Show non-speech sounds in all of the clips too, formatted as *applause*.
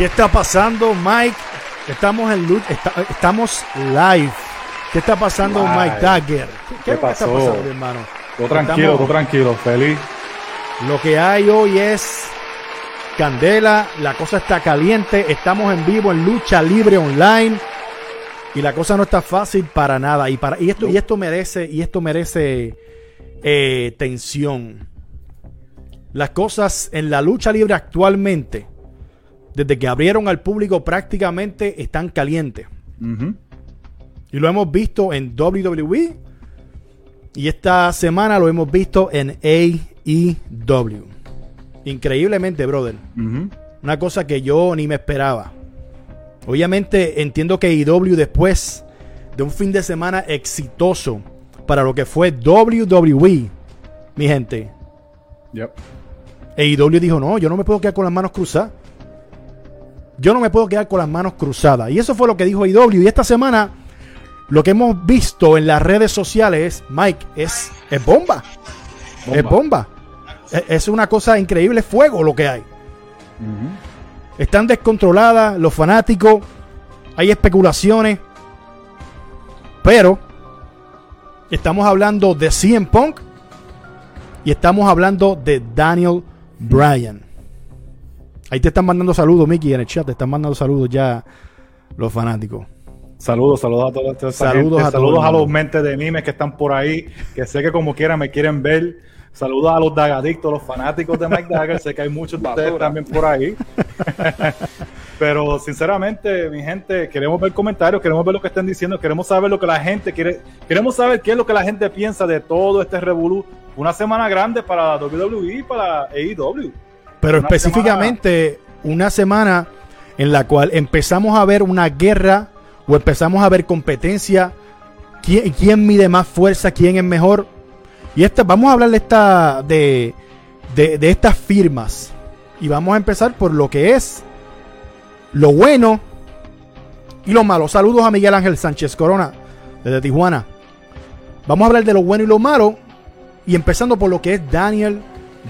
¿Qué está pasando, Mike? Estamos en lu- esta- estamos live. ¿Qué está pasando. Mike Dagger? ¿Qué está pasó? pasando, hermano? Todo tranquilo, todo tranquilo, feliz. Lo que hay hoy es candela, la cosa está caliente, estamos en vivo en lucha libre online y la cosa no está fácil para nada y para y esto y esto merece y esto merece eh, tensión. Las cosas en la lucha libre actualmente, desde que abrieron al público prácticamente están calientes. Y lo hemos visto en WWE. Y esta semana lo hemos visto en AEW. Increíblemente, brother. Una cosa que yo ni me esperaba. Obviamente entiendo que AEW después de un fin de semana exitoso para lo que fue WWE, mi gente, Yep. AEW dijo, no, yo no me puedo quedar con las manos cruzadas. Yo no me puedo quedar con las manos cruzadas. Y eso fue lo que dijo AEW. Y esta semana, lo que hemos visto en las redes sociales, Mike, es, es bomba. Es bomba. Es, es una cosa increíble, fuego lo que hay. Están descontroladas los fanáticos. Hay especulaciones. Pero estamos hablando de CM Punk. Y estamos hablando de Daniel Bryan. Ahí te están mandando saludos, Mickey, en el chat. Te están mandando saludos ya los fanáticos. Saludos, saludos a todos. Saludos gente. a saludos a los mentes de mimes que están por ahí, que sé que como quiera me quieren ver. Saludos a los dagadictos, los fanáticos de Mike Dagger. sé que hay muchos de ustedes también por ahí. *laughs* Pero sinceramente, mi gente, queremos ver comentarios, queremos ver lo que estén diciendo, queremos saber lo que la gente quiere, queremos saber qué es lo que la gente piensa de todo este revolú. Una semana grande para WWE y para AEW. Pero Una específicamente una semana en la cual empezamos a ver una guerra o empezamos a ver competencia. ¿Quién, quién mide más fuerza? ¿Quién es mejor? Y esta, vamos a hablar de, esta, de, de, de estas firmas. Y vamos a empezar por lo que es lo bueno y lo malo. Saludos a Miguel Ángel Sánchez Corona desde Tijuana. Vamos a hablar de lo bueno y lo malo. Y empezando por lo que es Daniel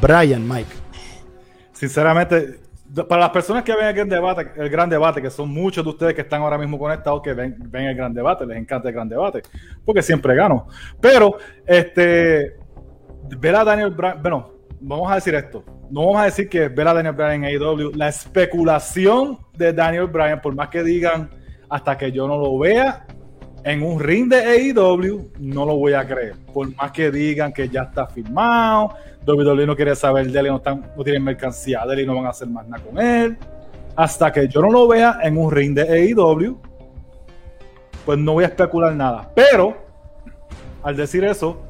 Bryan, Mike. Sinceramente, para las personas que ven el gran debate, el gran debate, que son muchos de ustedes que están ahora mismo conectados, que ven, ven el gran debate, les encanta el gran debate, porque siempre gano. Pero, este, ver a Daniel Bryan, bueno, vamos a decir esto, no vamos a decir que ver a Daniel Bryan en AEW, la especulación de Daniel Bryan, por más que digan, hasta que yo no lo vea en un ring de AEW, no lo voy a creer. Por más que digan que ya está firmado, WWE no quiere saber de él, y no, están, no tienen mercancía de él y no van a hacer más nada con él. Hasta que yo no lo vea en un ring de AEW, pues no voy a especular nada. Pero, al decir eso,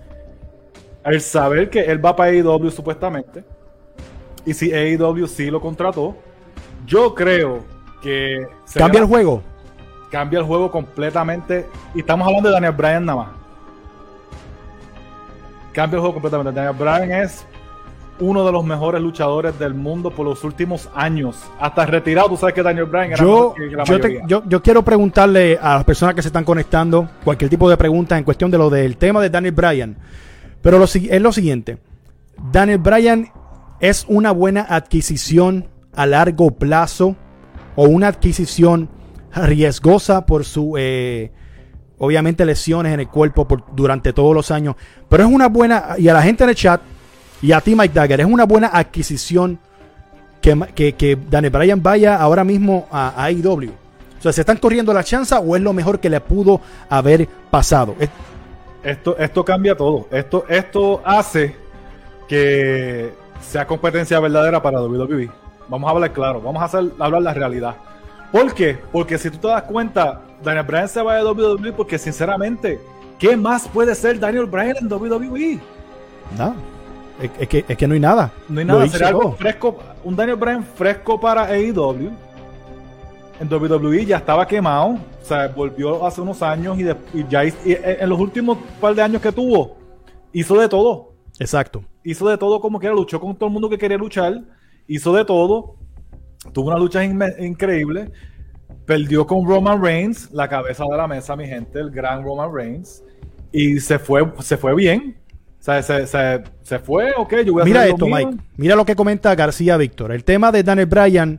al saber que él va para AEW supuestamente, y si AEW sí lo contrató, yo creo que Cambia el juego. Cambia el juego completamente. Y estamos hablando de Daniel Bryan nada más. Cambia el juego completamente. Daniel Bryan es uno de los mejores luchadores del mundo por los últimos años. Hasta retirado, tú sabes que Daniel Bryan era Yo, que la yo, te- yo- yo quiero preguntarle a las personas que se están conectando cualquier tipo de pregunta en cuestión de lo del tema de Daniel Bryan. Pero lo, es lo siguiente. Daniel Bryan es una buena adquisición a largo plazo o una adquisición riesgosa por su, eh, obviamente, lesiones en el cuerpo por, durante todos los años. Pero es una buena, y a la gente en el chat, y a ti Mike Dagger, es una buena adquisición que, que, que Daniel Bryan vaya ahora mismo a, a AEW. O sea, ¿se están corriendo la chance o es lo mejor que le pudo haber pasado? Es- Esto, esto cambia todo. Esto, esto hace que sea competencia verdadera para WWE. Vamos a hablar claro, vamos a hacer, hablar la realidad. ¿Por qué? Porque si tú te das cuenta, Daniel Bryan se va de WWE porque sinceramente, ¿qué más puede ser Daniel Bryan en WWE? no, es, es que, es que no hay nada. No hay nada, sería algo fresco, un Daniel Bryan fresco para AEW. En WWE ya estaba quemado, o sea, volvió hace unos años y, de- y ya y en los últimos par de años que tuvo, hizo de todo. Exacto. hizo de todo como quiera, luchó con todo el mundo que quería luchar, hizo de todo, tuvo una lucha inme- increíble, perdió con Roman Reigns, la cabeza de la mesa, mi gente, el gran Roman Reigns, y se fue, se fue bien. O sea, se, se- se fue, ok, yo voy a Mira esto. Mike. Mira lo que comenta García Víctor. El tema de Daniel Bryan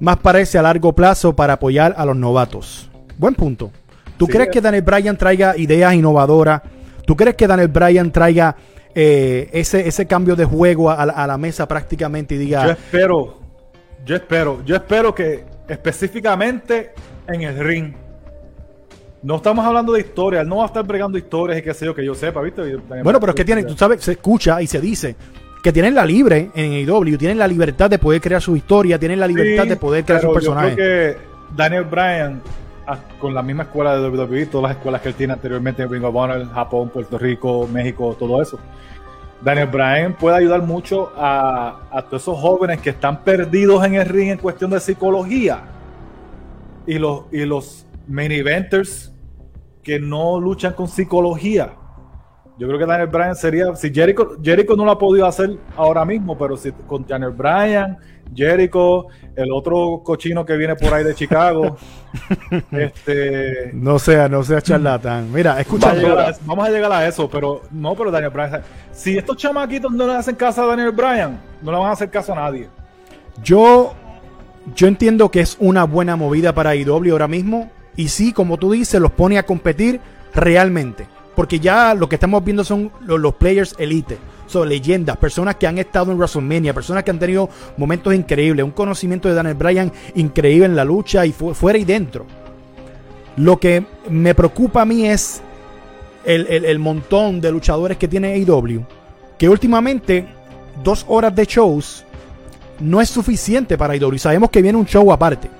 más parece a largo plazo para apoyar a los novatos. Buen punto. ¿Tú Sí, crees que Daniel Bryan traiga ideas innovadoras? ¿Tú crees que Daniel Bryan traiga eh, ese, ese cambio de juego a, la- a la mesa prácticamente y Yo diga, espero, yo espero, yo espero que específicamente en el ring. No estamos hablando de historia, él no va a estar bregando historias y qué sé yo, que yo sepa, ¿viste? bueno, pero es que tienen, tú sabes, se escucha y se dice que tienen la libre en AEW, tienen la libertad de poder crear su historia, tienen la libertad Sí, de poder crear su pero personaje. Yo creo que Daniel Bryan, ah, con la misma escuela de WWE, todas las escuelas que él tiene anteriormente en Ring of Honor, Japón, Puerto Rico, México, todo eso. Daniel Bryan puede ayudar mucho a, a todos esos jóvenes que están perdidos en el ring en cuestión de psicología. Y los, y los eventers que no luchan con psicología. Yo creo que Daniel Bryan sería, si Jericho, Jericho no lo ha podido hacer ahora mismo, pero si con Daniel Bryan, Jericho, el otro cochino que viene por ahí de Chicago, *laughs* este, No sea, no sea charlatán. Mira, escucha. vamos a llegar a eso, pero no, pero Daniel Bryan, si estos chamaquitos no le hacen caso a Daniel Bryan, no le van a hacer caso a nadie. Yo, yo entiendo que es una buena movida para IW ahora mismo. Y sí, como tú dices, los pone a competir realmente. Porque ya lo que estamos viendo son los, players elite. Son leyendas, personas que han estado en WrestleMania, personas que han tenido momentos increíbles, un conocimiento de Daniel Bryan increíble en la lucha y fu- fuera y dentro. Lo que me preocupa a mí es el, el- montón de luchadores que tiene AEW. Que últimamente, dos horas de shows no es suficiente para IW. Sabemos que viene un show aparte.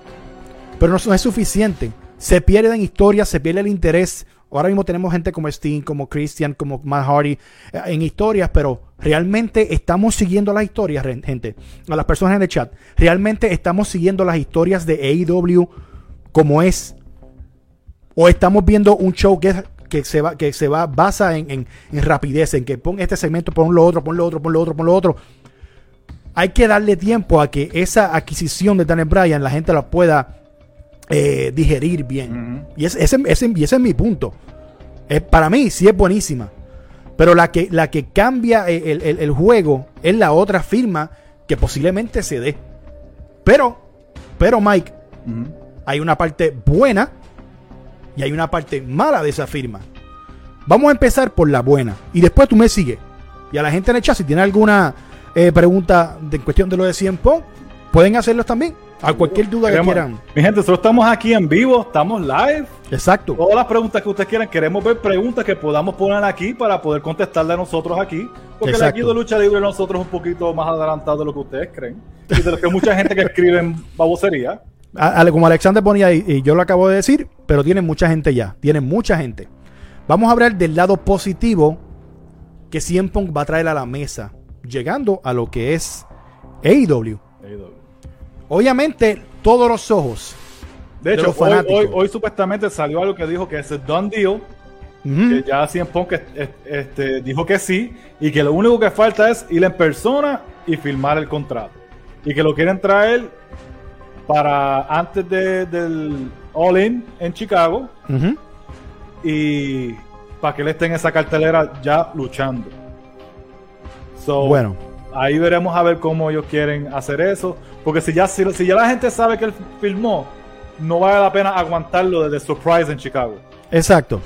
Pero no, no es suficiente. Se pierden historias, se pierde el interés. Ahora mismo tenemos gente como Sting, como Christian, como Matt Hardy eh, en historias, pero realmente estamos siguiendo las historias, gente. A las personas en el chat, realmente estamos siguiendo las historias de AEW como es. O estamos viendo un show que, que se va, que se va, basa en, en- en rapidez, en que pon este segmento, pon lo otro, pon lo otro, pon lo otro, pon lo otro hay que darle tiempo a que esa adquisición de Daniel Bryan la gente la pueda eh, digerir bien. Y ese, ese, ese- y ese es mi punto. Eh, para mí sí es buenísima. Pero la que, la que cambia el, el- el- el juego es la otra firma que posiblemente se dé. Pero, pero Mike, hay una parte buena y hay una parte mala de esa firma. Vamos a empezar por la buena y después tú me sigues. Y a la gente en el chat, si tiene alguna eh, pregunta de en cuestión de lo de 100 Pong, pueden hacerlos también. A cualquier duda que quieran. Mi gente, nosotros estamos aquí en vivo, estamos live. Exacto. Todas las preguntas que ustedes quieran, queremos ver preguntas que podamos poner aquí para poder contestarle a nosotros aquí. Porque el Exacto. aquí de lucha libre nosotros un poquito más adelantado de lo que ustedes creen. Y de lo que mucha gente que escribe en babosería. Como Alexander ponía ahí, y yo lo acabo de decir, pero tienen mucha gente ya. Tienen mucha gente. Vamos a hablar del lado positivo que CM Punk va a traer a la mesa, llegando a lo que es AEW. Obviamente, todos los ojos. De De hecho, los hoy, hoy- hoy supuestamente salió algo que dijo que es el done deal. Ujú. Que ya CM Punk este, este, dijo que sí. Y que lo único que falta es ir en persona y firmar el contrato. Y que lo quieren traer para antes de- del All In en Chicago. Y para que él esté en esa cartelera ya luchando. So, Bueno, ahí veremos a ver cómo ellos quieren hacer eso. Porque si ya, si, si ya la gente sabe que él filmó, no vale la pena aguantarlo desde Surprise en Chicago. exacto.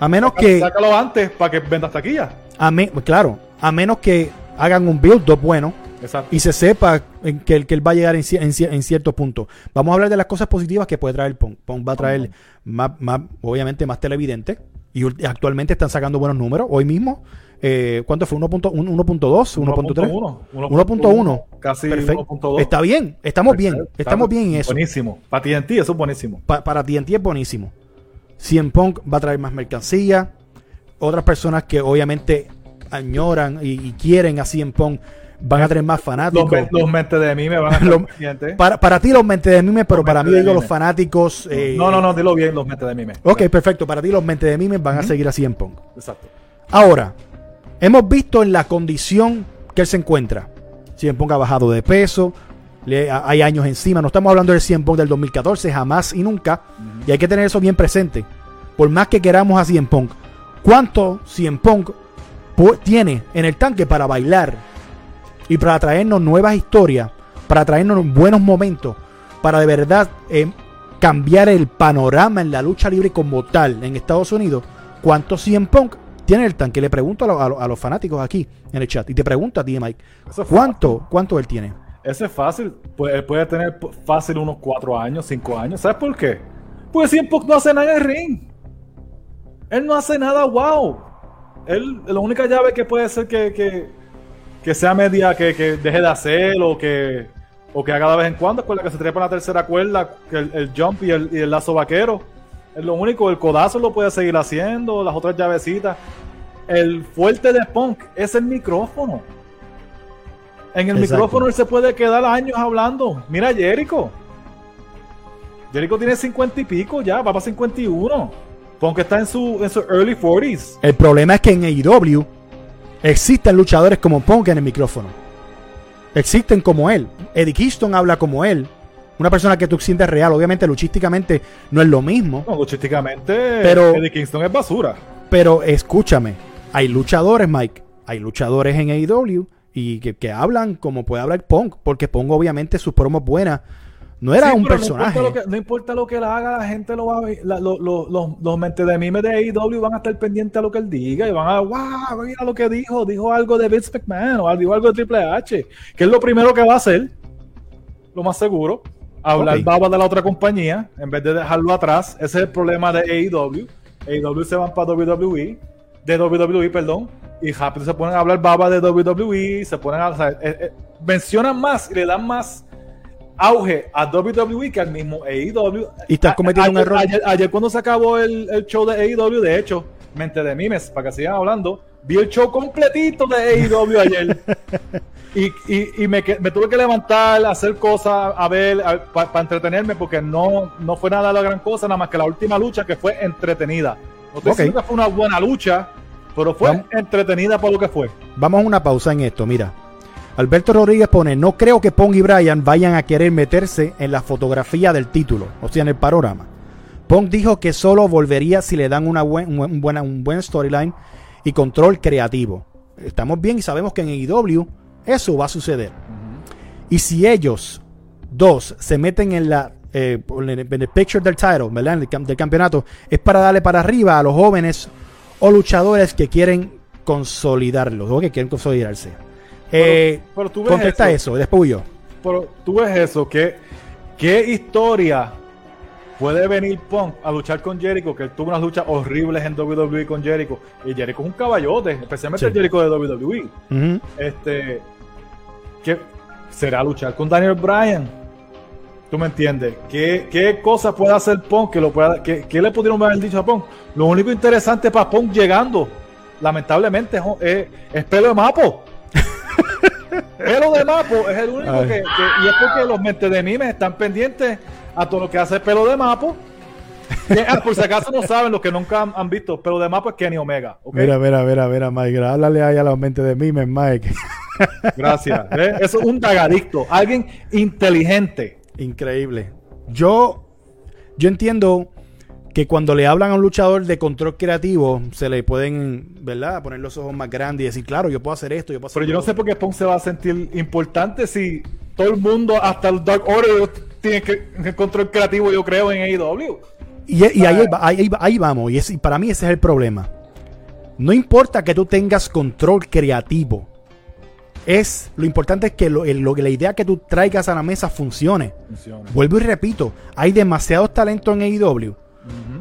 A menos que. Sácalo antes para que venda taquilla. A me- claro, a menos que hagan un build-up bueno Exacto. y se sepa que, él- que él va a llegar en, en en cierto punto. Vamos a hablar de las cosas positivas que puede traer Pong. Pong va a traer más, más, obviamente más televidente y actualmente están sacando buenos números. Hoy mismo, eh, ¿cuánto fue? 1.1, 1.2, 1.3. 1.1. Casi Perfecto. 1.2. Está bien, estamos bien, estamos bien en eso. Buenísimo. Para TNT eso es buenísimo. Pa- para TNT es buenísimo. CM Punk va a traer más mercancía. Otras personas que obviamente añoran y, y quieren a CM Punk van a tener más fanáticos. los mentes de mí me van a *laughs* Los-. Para, para ti los mente de mime, pero Los para mí digo los mime. fanáticos. eh, no, no, no, dilo bien, los mentes de mí. me. Ok, perfecto. Para ti los mente de mime van a seguir a CM Punk. Exacto. Ahora, hemos visto en la condición que él se encuentra. CM Punk ha bajado de peso, le- a- hay años encima. No estamos hablando del CM Punk del 2014, jamás y nunca. Y hay que tener eso bien presente. Por más que queramos a CM Punk, ¿cuánto CM Punk pu- tiene en el tanque para bailar y para traernos nuevas historias, para traernos buenos momentos para de verdad eh, cambiar el panorama en la lucha libre como tal en Estados Unidos, ¿cuánto CM Punk tiene el tanque? Le pregunto a, lo- a lo- a los fanáticos aquí en el chat y te pregunto a ti, Mike, ¿cuánto, cuánto él tiene? Ese es fácil. Puede, puede tener fácil unos cuatro años, cinco años. ¿Sabes por qué? Porque siempre no hace nada en el ring. Él no hace nada wow. Él, la única llave que puede ser que, que, que sea media, que, que deje de hacer o que, o que haga de vez en cuando es con la que se trepa en la tercera cuerda, que el, el jump y el, y el lazo vaquero. Es lo único, el codazo lo puede seguir haciendo, las otras llavecitas. El fuerte de Punk es el micrófono. En el Exacto. micrófono él se puede quedar años hablando. Mira a Jericho. Jericho tiene 50 y pico ya, va para 51. Punk está en su, en su early 40s. El problema es que en AEW existen luchadores como Punk en el micrófono. Existen como él. Eddie Kingston habla como él. Una persona que tú sientes real. Obviamente, luchísticamente no es lo mismo. No, luchísticamente, Pero- Eddie Kingston es basura. Pero escúchame, hay luchadores, Mike. Hay luchadores en AEW y que, que hablan como puede hablar Punk. Porque Punk, obviamente, sus promos buenas. No era Sí, un personaje. No importa, lo que, no importa lo que él haga, la gente lo va a ver. la- lo- lo- los, los mentes de memes de AEW van a estar pendientes a lo que él diga y van a, wow, mira lo que dijo. Dijo algo de Vince McMahon o dijo algo de Triple H, que es lo primero que va a hacer, lo más seguro. Hablar Ok. baba de la otra compañía en vez de dejarlo atrás. Ese es el problema de AEW. AEW se van para WWE, de WWE, perdón, y rápido se ponen a hablar baba de WWE, se ponen a. o sea, eh, eh, mencionan más y le dan más auge a WWE que al mismo AEW. Y están A- cometiendo un error. Ayer, ayer cuando se acabó el, el show de AEW, de hecho, mente de mimes, para que sigan hablando, vi el show completito de AEW ayer. *laughs* Y, y, y me, tuve que levantar, hacer cosas, a ver, para entretenerme, porque no, no fue nada la gran cosa, nada más que la última lucha que fue entretenida. No estoy Ok. diciendo que fue una buena lucha, pero fue Vamos. entretenida por lo que fue. Vamos a una pausa en esto, mira. Alberto Rodríguez pone, no creo que Pong y Bryan vayan a querer meterse en la fotografía del título, o sea, en el panorama. Pong dijo que solo volvería si le dan una buen, un, buen- buena- un buen storyline y control creativo. Estamos bien y sabemos que en AEW eso va a suceder. Y si ellos dos se meten en la eh, en el, picture del title, ¿verdad? En el cam- del campeonato, es para darle para arriba a los jóvenes o luchadores que quieren consolidarlos o que quieren consolidarse. Eh, pero tú ves contesta eso. eso, después yo. Pero tú ves eso, ¿qué, qué historia puede venir Punk a luchar con Jericho? Que él tuvo unas luchas horribles en WWE con Jericho. Y Jericho es un caballote, especialmente Sí. el Jericho de WWE. Este, ¿qué será luchar con Daniel Bryan? ¿Tú me entiendes? ¿Qué, qué cosa puede hacer Punk que lo pueda, qué, qué le pudieron haber dicho a Punk? Lo único interesante para Punk llegando, lamentablemente, es pelo de mapo. Pelo de mapo es el único que, que- y es porque los mentes de mí me están pendientes a todo lo que hace pelo de mapo. Que, ah, por si acaso no saben, los que nunca han, han visto, pelo de mapo es Kenny Omega. Mira, mira, mira, mira, Mike. Háblale ahí a la mente de mí, Mike. Gracias. Eso es un dagadicto, alguien inteligente. Increíble. Yo, yo entiendo que cuando le hablan a un luchador de control creativo, se le pueden, ¿verdad? Poner los ojos más grandes y decir, claro, yo puedo hacer esto, yo puedo hacer Pero yo no sé por qué Punk se va a sentir importante si todo el mundo, hasta el Dark Order, tiene que el control creativo, yo creo, en AEW. Y, y ahí, ahí, ahí vamos, y, es- y para mí ese es el problema. No importa que tú tengas control creativo, es lo importante es que lo, lo- la idea que tú traigas a la mesa funcione. Vuelvo y repito, hay demasiados talentos en AEW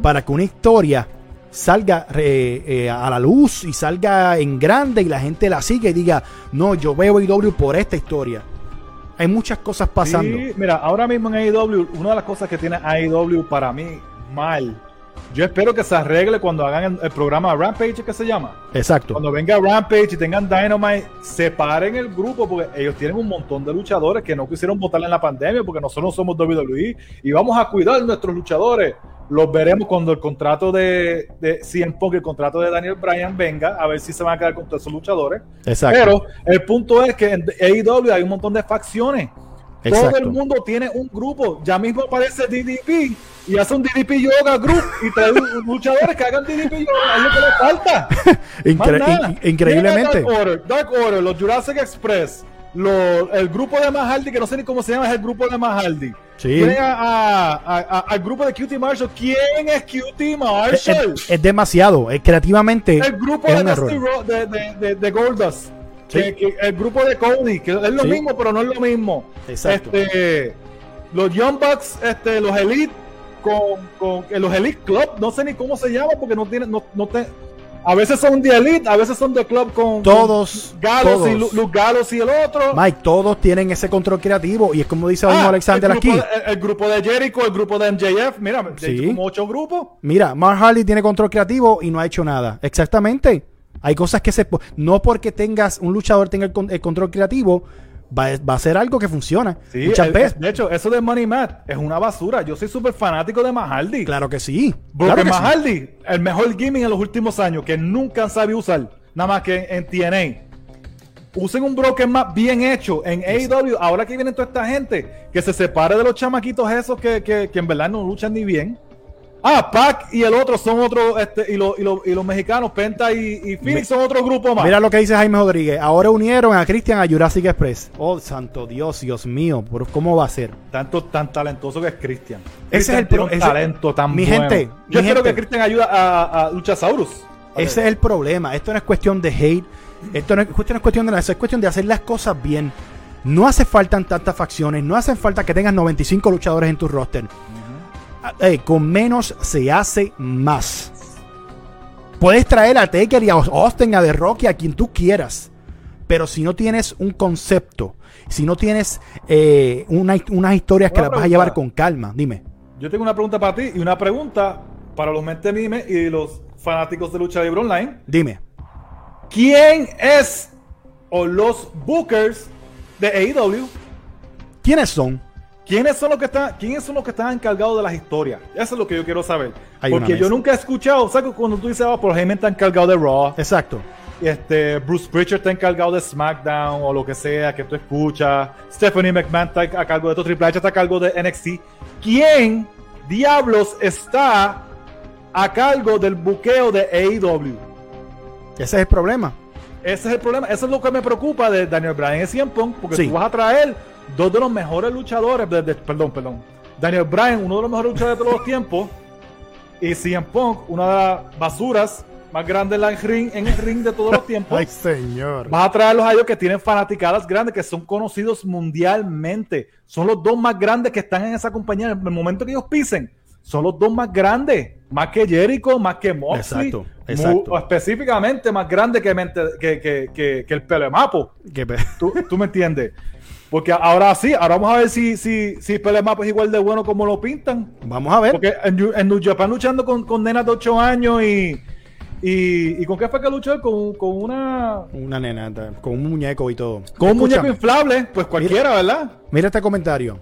para que una historia salga eh, eh, a la luz y salga en grande y la gente la siga y diga, no, yo veo AEW por esta historia. Hay muchas cosas pasando. Sí, mira, ahora mismo en AEW, una de las cosas que tiene AEW para mí mal, yo espero que se arregle cuando hagan el, el programa Rampage, que se llama. Exacto. Cuando venga Rampage y tengan Dynamite, separen el grupo porque ellos tienen un montón de luchadores que no quisieron votar en la pandemia porque nosotros no somos WWE y vamos a cuidar nuestros luchadores. Los veremos cuando el contrato de, de CM Punk, el contrato de Daniel Bryan venga, a ver si se van a quedar con todos esos luchadores. Exacto. Pero el punto es que en AEW hay un montón de facciones. Todo el mundo tiene un grupo. Ya mismo aparece DDP y hace un DDP Yoga Group y trae luchadores que hagan DDP Yoga. Es lo que le falta. *laughs* Incre- in- increíblemente. Dark Order, Dark Order, los Jurassic Express, lo- el grupo de Mahaldi, que no sé ni cómo se llama, es el grupo de Mahaldi. Sí. A- a- a- a- al grupo de QT Marshall. ¿Quién es Es, Marshall? es- es demasiado. Es, creativamente el grupo es de, un error. Dusty Ro- de, de, de, de Goldust. Sí. Que- que el grupo de Cody, que es lo Sí. mismo, pero no es lo mismo. Exacto. Este, los Young Bucks, este, los Elite, con, con eh, los Elite Club, no sé ni cómo se llama, porque no tienen, no, no te, a veces son de Elite, a veces son de Club con Todos, con Gallows y. Lu- Gallows y el otro. Mike, todos tienen ese control creativo y es como dice mismo Ah, Alexander el aquí. de, el, el grupo de Jericho, el grupo de MJF, mira, Sí. como ocho grupos. Mira, Mark Harley tiene control creativo y no ha hecho nada. Exactamente. Hay cosas que se... No porque tengas un luchador tenga el control creativo, va, a- va a ser algo que funciona. Sí, Muchas el- veces. de hecho, eso de Money Matt es una basura. Yo soy súper fanático de Mahaldi. Claro que sí. Porque Claro que sí. Mahaldi, el mejor gimmick en los últimos años que nunca han sabido usar, nada más que en, TNA. Usen un broken map bien hecho en AEW. Ahora que viene toda esta gente, que se separe de los chamaquitos esos que, que- que en verdad no luchan ni bien. Ah, Pac y el otro son otro, este, y, los- y los- y los mexicanos, Penta y, y Phoenix son otro grupo más. Mira lo que dice Jaime Rodríguez. Ahora unieron a Christian a Jurassic Express. Oh, santo Dios, Dios mío. ¿Cómo va a ser? Tanto, tan talentoso que es Christian. Ese es el pro- ese- talento tan mi bueno. gente, Yo mi espero gente. que Christian ayude a, a Luchasaurus. Ese es el problema. Esto no es cuestión de hate. Esto no es, esto no es cuestión de nada. Es cuestión de hacer las cosas bien. No hace falta tantas facciones. No hace falta que tengas 95 luchadores en tu roster. Eh, con menos se hace más. Puedes traer a Taker y a Austin, a The Rock y a quien tú quieras. Pero si no tienes un concepto, si no tienes eh, una- unas historias que las vas a llevar con calma, dime. Yo tengo una pregunta para ti y una pregunta para los mente mime y los fanáticos de lucha libre online. Dime. ¿Quién es o los bookers de AEW? ¿Quiénes son? ¿Quiénes son los que están, quiénes son los que están encargados de las historias? Eso es lo que yo quiero saber. Hay Porque yo nunca he escuchado, ¿sabes? Cuando tú dices, ah, por ejemplo, está encargado de Raw, Exacto. este, Bruce Pritchard está encargado de SmackDown o lo que sea que tú escuchas, Stephanie McMahon está a cargo de todo, Triple H está a cargo de NXT. ¿Quién diablos está a cargo del buqueo de AEW? Ese es el problema. Ese es el problema, eso es lo que me preocupa de Daniel Bryan y CM Punk, porque Sí. tú vas a traer dos de los mejores luchadores, de- de- perdón, perdón, Daniel Bryan, uno de los mejores luchadores de todos los tiempos, y CM Punk, una de las basuras más grandes en, la ring, en el ring de todos los tiempos. *laughs* Ay, señor. Vas a traerlos a ellos que tienen fanaticadas grandes, que son conocidos mundialmente. Son los dos más grandes que están en esa compañía. En el momento que ellos pisen, son los dos más grandes. Más que Jericho, más que Moxley. Exacto, exacto. o específicamente más grande que, mente- que, que, que, que el Pelemapo. Qué pe- ¿Tú, tú me entiendes? Porque ahora sí, ahora vamos a ver si, si, si Pelemapo es igual de bueno como lo pintan. Vamos a ver. Porque en, New- en New Japan luchando con, con nenas de 8 años y, y, y con qué fue que luchó con, con una Una nena con un muñeco y todo. con un Escúchame, muñeco inflable, pues cualquiera, ¿verdad? Mira este comentario.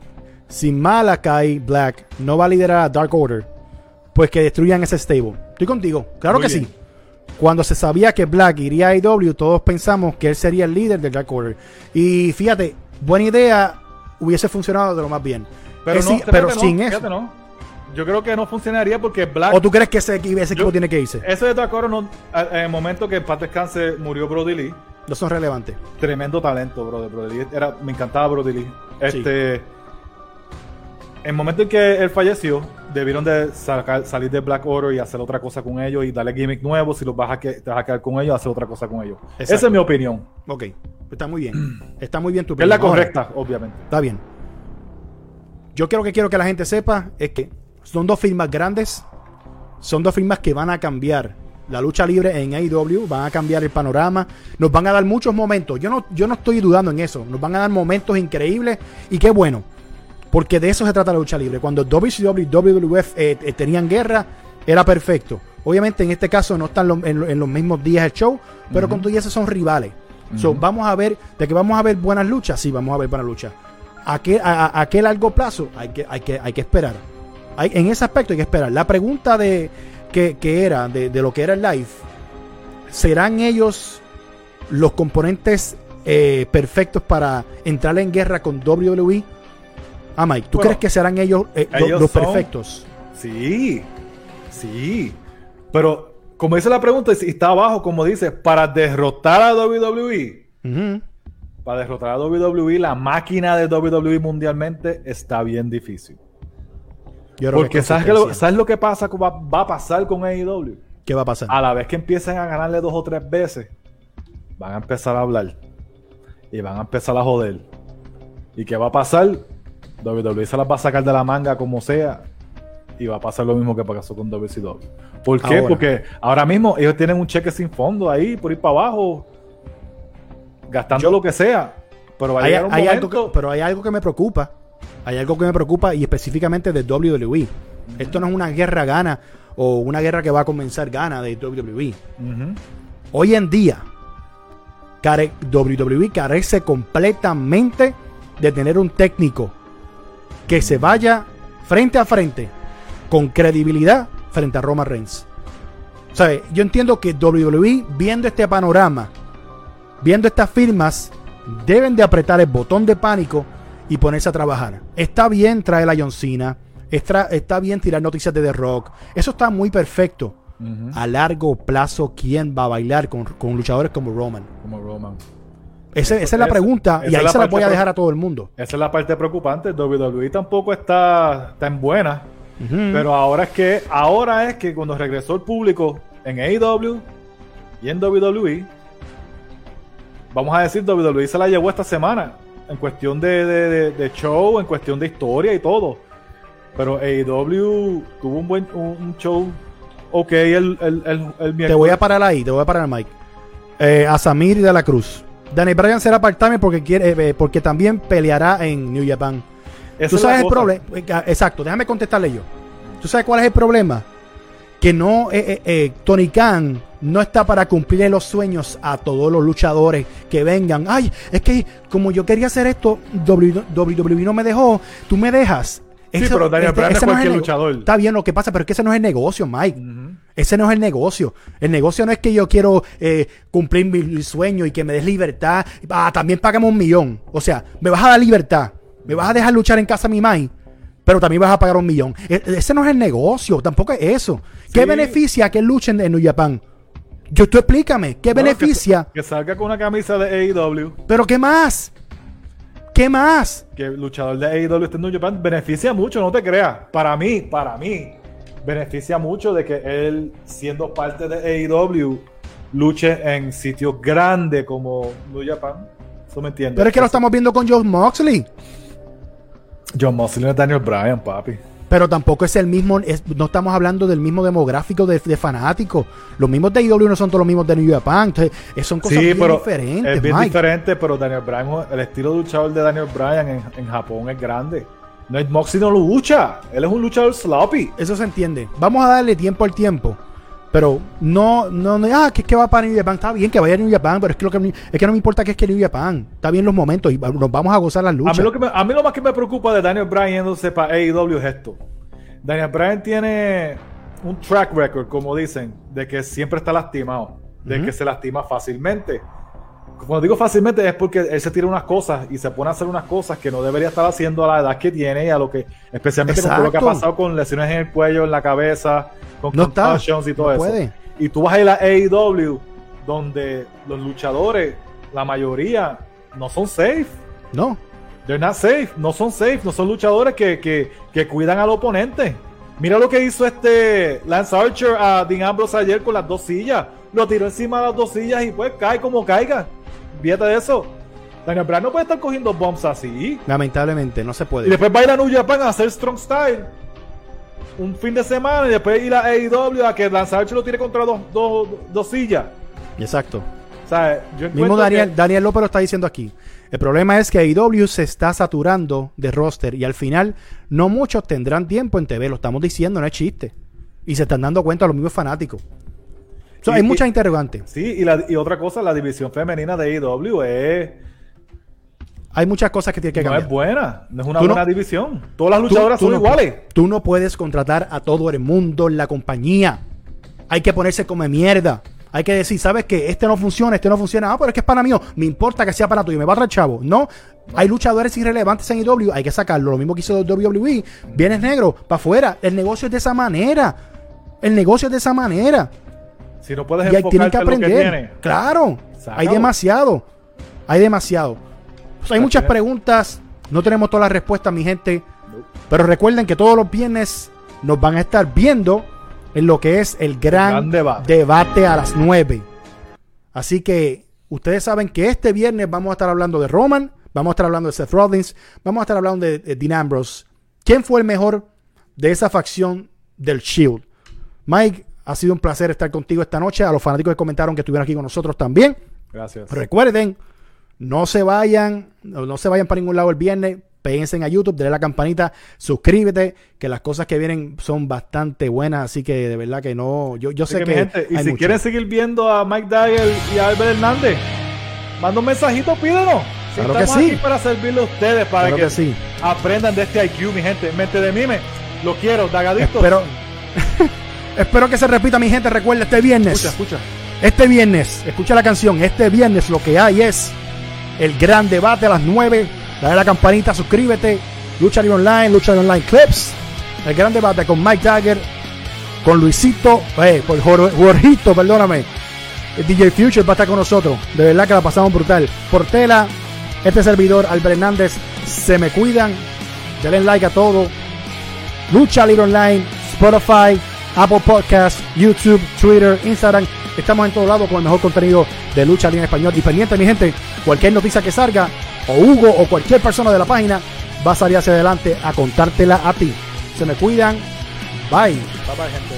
Si Malakai Black no va a liderar a Dark Order, pues que destruyan ese stable. Estoy contigo. Claro Muy que bien. sí. Cuando se sabía que Black iría a IW, todos pensamos que él sería el líder del Dark Order. Y fíjate, buena idea, hubiese funcionado de lo más bien. Pero, no, sí, fíjate, pero no, sin eso. no. Yo creo que no funcionaría porque Black. ¿O tú crees que ese, ese equipo Yo- tiene que irse? Ese de Takoro no. En el momento que en paz descanse murió Brody Lee. No son relevantes. Tremendo talento, brother. Brody Lee era, me encantaba Brody Lee. Este. El momento en que él falleció, debieron de sacar- salir de Black Order y hacer otra cosa con ellos y darle gimmick nuevo. Si los vas a, que, te vas a quedar con ellos, hacer otra cosa con ellos. Exacto. Esa es mi opinión. Ok, está muy bien. Está muy bien tu Que es la opinión. Ahora, correcta, obviamente. Está bien. Yo creo que quiero que la gente sepa es que son dos firmas grandes, son dos firmas que van a cambiar la lucha libre en AEW, van a cambiar el panorama, nos van a dar muchos momentos. Yo no, yo no estoy dudando en eso, nos van a dar momentos increíbles y qué bueno, porque de eso se trata la lucha libre. Cuando WCW y WWF eh, eh, tenían guerra, era perfecto. Obviamente en este caso no están lo- en, lo- en los mismos días el show, pero con todo y eso son rivales. So, vamos a ver, de que vamos a ver buenas luchas, sí, vamos a ver buenas luchas. ¿A qué, a, a- a qué largo plazo? Hay que, hay que, hay que esperar. Hay, en ese aspecto hay que esperar. La pregunta de que, que era, de, de lo que era el live, ¿serán ellos los componentes eh, perfectos para entrar en guerra con WWE? Ah, Mike, ¿tú Bueno, crees que serán ellos, eh, ellos los son- perfectos? Sí, sí. Pero, como dice la pregunta, si está abajo, como dice, para derrotar a WWE, para derrotar a WWE, la máquina de WWE mundialmente, está bien difícil. Yo Porque que es ¿sabes, qué lo, consistencia. ¿sabes lo que pasa, va, va a pasar con AEW? ¿Qué va a pasar? A la vez que empiecen a ganarle dos o tres veces, van a empezar a hablar. Y van a empezar a joder. ¿Y qué va a pasar? WWE se las va a sacar de la manga como sea. Y va a pasar lo mismo que pasó con WCW. ¿Por qué? Ahora. Porque ahora mismo ellos tienen un cheque sin fondo ahí, por ir para abajo. Gastando Yo- lo que sea. Pero hay, hay algo que, pero hay algo que me preocupa. Hay algo que me preocupa y específicamente de WWE. Esto no es una guerra gana o una guerra que va a comenzar gana de WWE. Hoy en día, care- WWE carece completamente de tener un técnico que se vaya frente a frente con credibilidad frente a Roman Reigns. Sea, yo entiendo que WWE, viendo este panorama, viendo estas firmas, deben de apretar el botón de pánico y ponerse a trabajar. Está bien traer a John Cena, está, está bien tirar noticias de The Rock, eso está muy perfecto. A largo plazo, ¿quién va a bailar con, con luchadores como Roman? Como Roman. Ese- Eso- esa es la esa- pregunta y ahí se la voy a dejar a todo el mundo. Esa es la parte preocupante. WWE tampoco está tan buena. Pero ahora es que ahora es que cuando regresó el público en AEW y en WWE, vamos a decir WWE se la llevó esta semana en cuestión de, de- de- de show, en cuestión de historia y todo. Pero AEW tuvo un buen un, show ok el, el, el, el te voy a parar ahí, te voy a parar, Mike. Eh, a Samir de la Cruz. Danny Bryan será part-time porque, quiere, eh, porque también peleará en New Japan. Esa Tú sabes el problema. Exacto, déjame contestarle yo. ¿Tú sabes cuál es el problema? Que no, eh, eh, eh, Tony Khan no está para cumplirle los sueños a todos los luchadores que vengan. Ay, es que como yo quería hacer esto, WWE no me dejó, tú me dejas. Sí, pero Daniel Bryan no es cualquier luchador. Está bien lo que pasa, pero es que ese no es el negocio, Mike. Ese no es el negocio. El negocio no es que yo quiero eh, cumplir mi, mi sueño y que me des libertad. Ah, también págame un millón. O sea, me vas a dar libertad. Me vas a dejar luchar en casa mi mai. Pero también vas a pagar un millón. E- ese no es el negocio. Tampoco es eso. ¿Qué beneficia que luchen en New Japan? Yo, tú explícame. ¿Qué beneficia? Que, que salga con una camisa de AEW. ¿Pero qué más? ¿Qué más? que el luchador de AEW esté en New Japan beneficia mucho, no te creas. Para mí, para mí, beneficia mucho de que él, siendo parte de AEW, luche en sitios grandes como New Japan. ¿Eso me entiendes? Pero es que lo estamos viendo con John Moxley. John Moxley no es Daniel Bryan, papi. Pero tampoco es el mismo, es- no estamos hablando del mismo demográfico de, de fanáticos. Los mismos de AEW no son todos los mismos de New Japan. Entonces, eh, son cosas Sí, bien pero diferentes, es bien Mike. diferente, pero Daniel Bryan, el estilo de luchador de Daniel Bryan en, en Japón es grande. No es Moxley no lo lucha, él es un luchador sloppy. Eso se entiende. Vamos a darle tiempo al tiempo. Pero no, no, no, ah, que es que va para New Japan. Está bien que vaya a New Japan, pero es que, lo que, es que no me importa que es que New Japan. Está bien los momentos y nos vamos a gozar las A luchas. mí, lo que me- a mí lo más que me preocupa de Daniel Bryan yéndose para AEW es esto. Daniel Bryan tiene un track record, como dicen, de que siempre está lastimado, de que se lastima fácilmente. Cuando digo fácilmente es porque él se tira unas cosas y se pone a hacer unas cosas que no debería estar haciendo a la edad que tiene y a lo que, especialmente con todo lo que ha Exacto. pasado con lesiones en el cuello, en la cabeza, con No está. y todo No eso. puede. Y tú vas a ir a AEW, donde los luchadores, la mayoría, no son safe. No. They're not safe, no son safe, no son luchadores que, que, que cuidan al oponente. Mira lo que hizo este Lance Archer a Dean Ambrose ayer con las dos sillas. Lo tiró encima de las dos sillas y pues cae como caiga. Fíjate de eso. Daniel Bryan no puede estar cogiendo bombs así. Lamentablemente, no se Y puede. después va a ir a New Japan a hacer Strong Style. Un fin de semana y después ir a AEW a que Lance Archer lo tire contra dos, dos, dos sillas. Exacto. O sea, yo Mismo Daniel, que- Daniel López lo está diciendo aquí. El problema es que AEW se está saturando de roster y al final no muchos tendrán tiempo en TV. Lo estamos diciendo, no es chiste. Y se están dando cuenta los mismos fanáticos. Y- hay y- muchas interrogantes. Sí, y, la, y otra cosa, la división femenina de AEW es Hay muchas cosas que tienen que no cambiar. es buena, no es una Tú no- buena división. Todas las luchadoras tú son no- iguales. Tú no puedes contratar a todo el mundo en la compañía. Hay que ponerse como mierda. Hay que decir, ¿sabes qué? Este no funciona, este no funciona. Ah, pero es que es para mío. Me importa que sea para tuyo. Me va a traer chavo. No. Hay luchadores irrelevantes en IW. Hay que sacarlo. Lo mismo que hizo WWE. Vienes negro, para afuera. El negocio es de esa manera. El negocio es de esa manera. Si no puedes Y tienen que lo aprender. claro. Hay demasiado. Hay demasiado. Pues hay muchas preguntas, no tenemos todas las respuestas, mi gente. Pero recuerden que todos los viernes nos van a estar viendo en lo que es el gran, gran debate. debate a las 9. Así que ustedes saben que este viernes vamos a estar hablando de Roman, vamos a estar hablando de Seth Rollins, vamos a estar hablando de, de Dean Ambrose. ¿Quién fue el mejor de esa facción del Shield? Mike, ha sido un placer estar contigo esta noche. A los fanáticos que comentaron que estuvieron aquí con nosotros también. Gracias. Recuerden, no se vayan, no, se vayan para ningún lado el viernes. Péguense a YouTube, denle la campanita, suscríbete, que las cosas que vienen son bastante buenas, así que de verdad que no, yo, yo sé que, que, gente, y si mucho. quieren seguir viendo a Mike Dyer y a Albert Hernández, manda un mensajito, pídenos. Si Claro que estamos sí. aquí para servirle a ustedes, para Claro que, que sí. aprendan de este IQ, mi gente. Mente de mime. Lo quiero, dagadito. Espero, *laughs* espero que se repita, mi gente. Recuerda, este viernes, Escucha, escucha. este viernes, escucha la canción, este viernes lo que hay es el gran debate a las 9. Dale a la campanita, suscríbete. Lucha Libre Online, Lucha Libre Online Clips. El gran debate con Mike Dagger, con Luisito, eh, por Jorgito, perdóname. El DJ Future va a estar con nosotros. De verdad que la pasamos brutal. Portela, este servidor, Albert Hernández, se me cuidan. Denle like a todo. Lucha Libre Online, Spotify, Apple Podcast, YouTube, Twitter, Instagram. Estamos en todos lados con el mejor contenido de Lucha Libre español. Y pendiente, mi gente, cualquier noticia que salga, o Hugo o cualquier persona de la página, va a salir hacia adelante a contártela a ti. Se me cuidan. Bye. Bye bye, gente.